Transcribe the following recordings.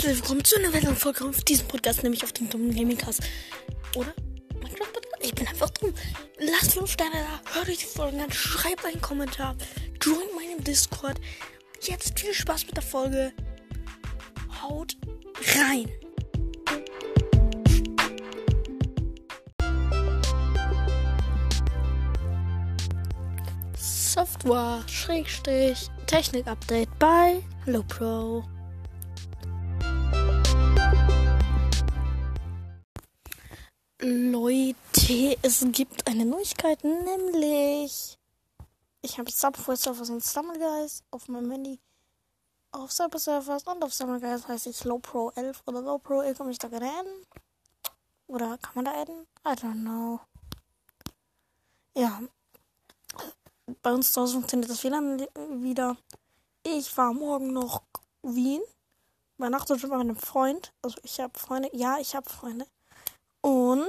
herzlich willkommen zu einer weiteren Folge auf diesem Podcast, nämlich auf dem dummen Gaming Cast. Oder? Ich bin einfach dumm. Lasst 5 Sterne da, hört euch die Folgen an, schreibt einen Kommentar, joint meinem Discord. Jetzt viel Spaß mit der Folge. Haut rein! Software Schrägstrich Technik Update bei Hello Pro. Leute, es gibt eine Neuigkeit, nämlich ich habe Subway Surfers und Summer Guys auf meinem Handy auf Cyber Surfers und auf Summer Guys heiße ich Low Pro 11 oder Low Pro. Ihr könnt mich da gerne adden. Oder kann man da adden? I don't know. Ja, bei uns zu Hause funktioniert das WLAN wieder. Ich war morgen noch Wien. Übernachtet mit meinem Freund. Also ich habe Freunde. Ja, ich habe Freunde. Und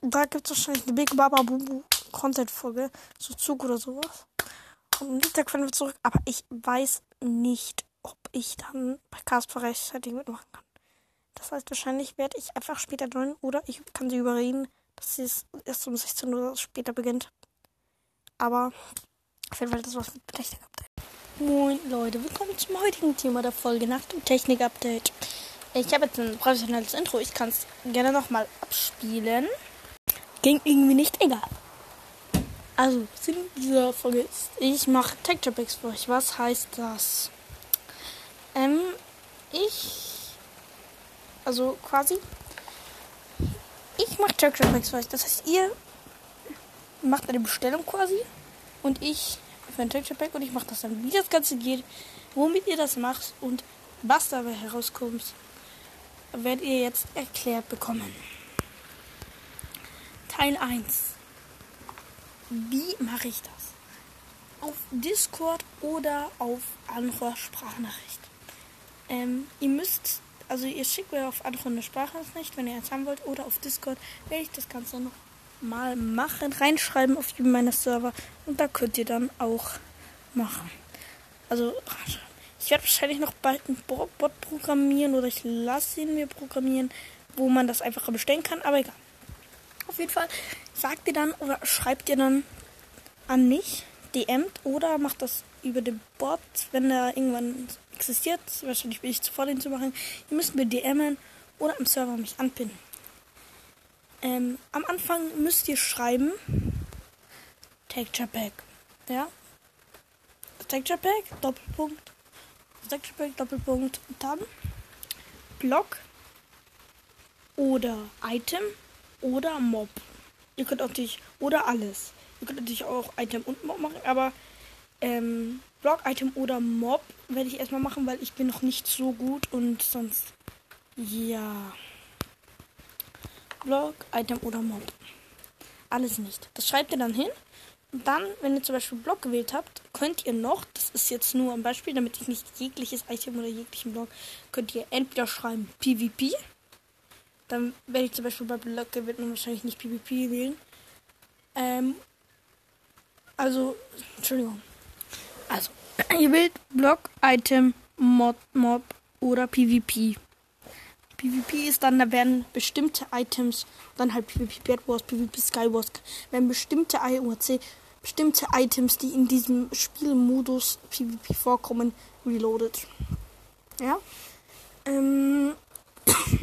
da gibt es wahrscheinlich eine Big Baba Bubu Content Folge. So Zug oder sowas. Und am Dienstag fahren wir zurück. Aber ich weiß nicht, ob ich dann bei Casper rechtzeitig mitmachen kann. Das heißt, wahrscheinlich werde ich einfach später joinen oder ich kann sie überreden, dass sie es erst um 16 Uhr später beginnt. Aber auf jeden Fall das was mit Technik-Update. Moin Leute, willkommen zum heutigen Thema der Folge nach dem Technik-Update. Ich habe jetzt ein professionelles Intro, ich kann es gerne nochmal abspielen. Ging irgendwie nicht, egal. Also, Sinn dieser Folge ist, ich mache Texture Packs für euch. Was heißt das? Ähm, ich, also quasi, ich mache Texture Packs für euch. Das heißt, ihr macht eine Bestellung quasi und ich für ein Texture Pack und ich mache das dann, wie das Ganze geht, womit ihr das macht und was dabei herauskommt, werdet ihr jetzt erklärt bekommen. Teil 1. Wie mache ich das? Auf Discord oder auf andere Sprachnachricht. Ähm, ihr müsst, also ihr schickt mir auf andere eine Sprachnachricht, wenn ihr jetzt haben wollt, oder auf Discord werde ich das Ganze noch mal machen, reinschreiben auf meine Server und da könnt ihr dann auch machen. Also ich werde wahrscheinlich noch bald einen Bot programmieren oder ich lasse ihn mir programmieren, wo man das einfacher bestellen kann, aber egal. Auf jeden Fall sagt ihr dann oder schreibt ihr dann an mich, DMt oder macht das über den Bot, wenn er irgendwann existiert. Wahrscheinlich bin ich zuvor den zu machen. Ihr müsst mir DMen oder am Server mich anpinnen. Ähm, am Anfang müsst ihr schreiben. Texture Pack. Ja? Texture Pack, Doppelpunkt. Pack, Doppelpunkt. Dann Block oder Item oder Mob. Ihr könnt natürlich, oder alles. Ihr könnt natürlich auch Item und Mob machen, aber ähm, Block, Item oder Mob werde ich erstmal machen, weil ich bin noch nicht so gut und sonst, ja. Block, Item oder Mob. Alles nicht. Das schreibt ihr dann hin. Dann, wenn ihr zum Beispiel Block gewählt habt, könnt ihr noch, das ist jetzt nur ein Beispiel, damit ich nicht jegliches Item oder jeglichen Block, könnt ihr entweder schreiben PvP. Dann werde ich zum Beispiel bei Block wird man wahrscheinlich nicht PvP wählen. Ähm, also, Entschuldigung. Also, ihr wählt Block, Item, Mod, Mob oder PvP. PvP ist dann, da werden bestimmte Items, dann halt PvP Bad Wars, PvP Skywars, werden bestimmte IOC, bestimmte Items, die in diesem Spielmodus PvP vorkommen, reloaded. Ja. Ähm,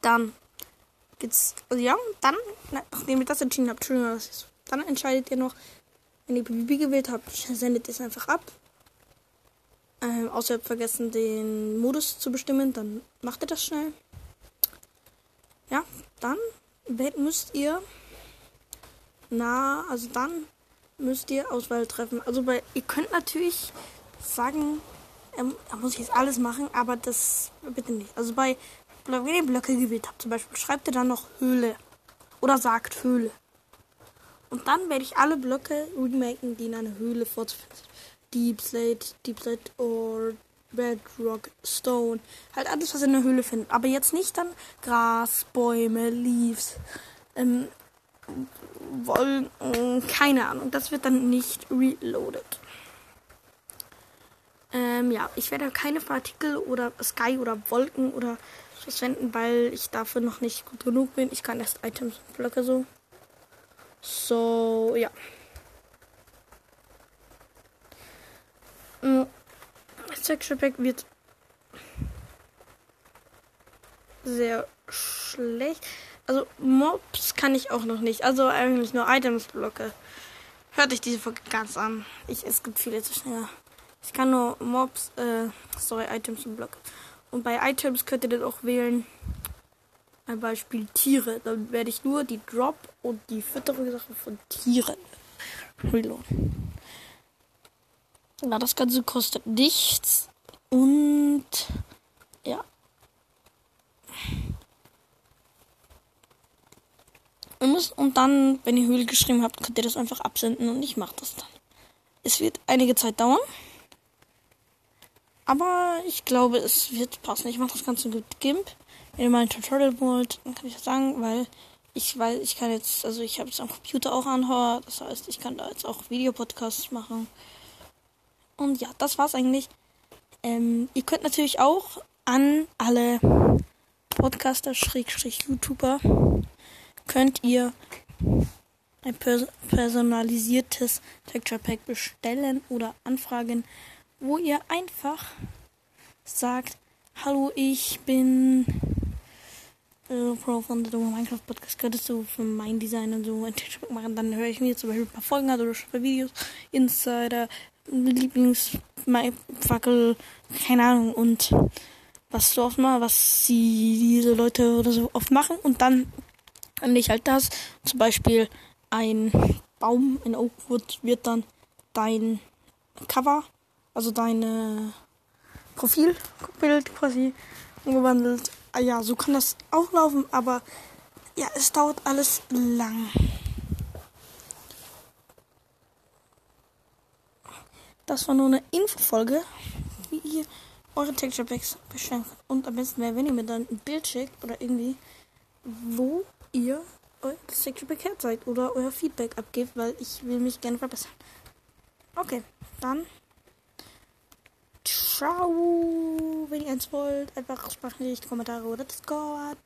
dann geht's, also ja, dann, nachdem ihr das entschieden habt, Entschuldigung, dann entscheidet ihr noch, wenn ihr PvP gewählt habt, sendet ihr es einfach ab. Ähm, außer ihr habt vergessen, den Modus zu bestimmen, dann macht ihr das schnell. Ja, dann müsst ihr na, also dann müsst ihr Auswahl treffen. Also bei, ihr könnt natürlich sagen, ähm, da muss ich jetzt alles machen, aber das bitte nicht. Also bei, wenn ihr Blöcke gewählt habt, zum Beispiel, schreibt ihr dann noch Höhle oder sagt Höhle. Und dann werde ich alle Blöcke remaken, die in einer Höhle vorzufinden sind. Deep Slate, Deep Slate or Bedrock, Stone. Halt alles, was in der Höhle findet. Aber jetzt nicht dann Gras, Bäume, Leaves, ähm, Wolken, keine Ahnung. Das wird dann nicht reloaded. Ähm, ja, ich werde keine Partikel oder Sky oder Wolken oder so senden, weil ich dafür noch nicht gut genug bin. Ich kann erst Items und Blöcke so. So, ja. Mm, das Texture Pack wird sehr schlecht. Also Mobs kann ich auch noch nicht. Also eigentlich nur Items-Blöcke. Hört euch diese Folge ganz an. Ich, es gibt viele zu schnell. Ich kann nur Mobs, äh, sorry, Items und Blöcke. Und bei Items könnt ihr dann auch wählen. Ein Beispiel Tiere. Dann werde ich nur die Drop und die Fütterungssache von Tieren reloaden. Na, das Ganze kostet nichts. Und ja. Und dann, wenn ihr Höhle geschrieben habt, könnt ihr das einfach absenden und ich mache das dann. Es wird einige Zeit dauern. Aber ich glaube, es wird passen. Ich mache das Ganze mit GIMP. Wenn ihr mal ein Tutorial wollt, dann kann ich das sagen, weil ich weil ich kann jetzt, also ich habe jetzt am Computer auch Anhör, das heißt, ich kann da jetzt auch Videopodcasts machen. Und ja, das war's eigentlich. Ähm, ihr könnt natürlich auch an alle Podcaster, Schrägstrich, YouTuber, könnt ihr ein pers personalisiertes Texture Pack bestellen oder anfragen, wo ihr einfach sagt, hallo, ich bin äh, Pro von der Minecraft Podcast, könntest du für mein Design und so ein Texture Pack machen, dann höre ich mir zum Beispiel ein paar Folgen an oder Videos, Insider, Lieblingsfackel, keine Ahnung, und was so oft mal, was sie diese Leute oder so oft machen und dann und ich halt das. Zum Beispiel ein Baum in Oakwood wird dann dein Cover, also dein Profilbild quasi umgewandelt. Ah ja, so kann das auch laufen, aber ja, es dauert alles lang. Das war nur eine Infofolge, wie ihr eure Texture Packs bestellen könnt. Und am besten wäre, wenn ihr mir dann ein Bild schickt oder irgendwie, wo ihr Texture Pack her seid oder euer Feedback abgebt, weil ich will mich gerne verbessern. Okay, dann ciao. Wenn ihr eins wollt, einfach Sprachnachricht, Kommentare oder Discord.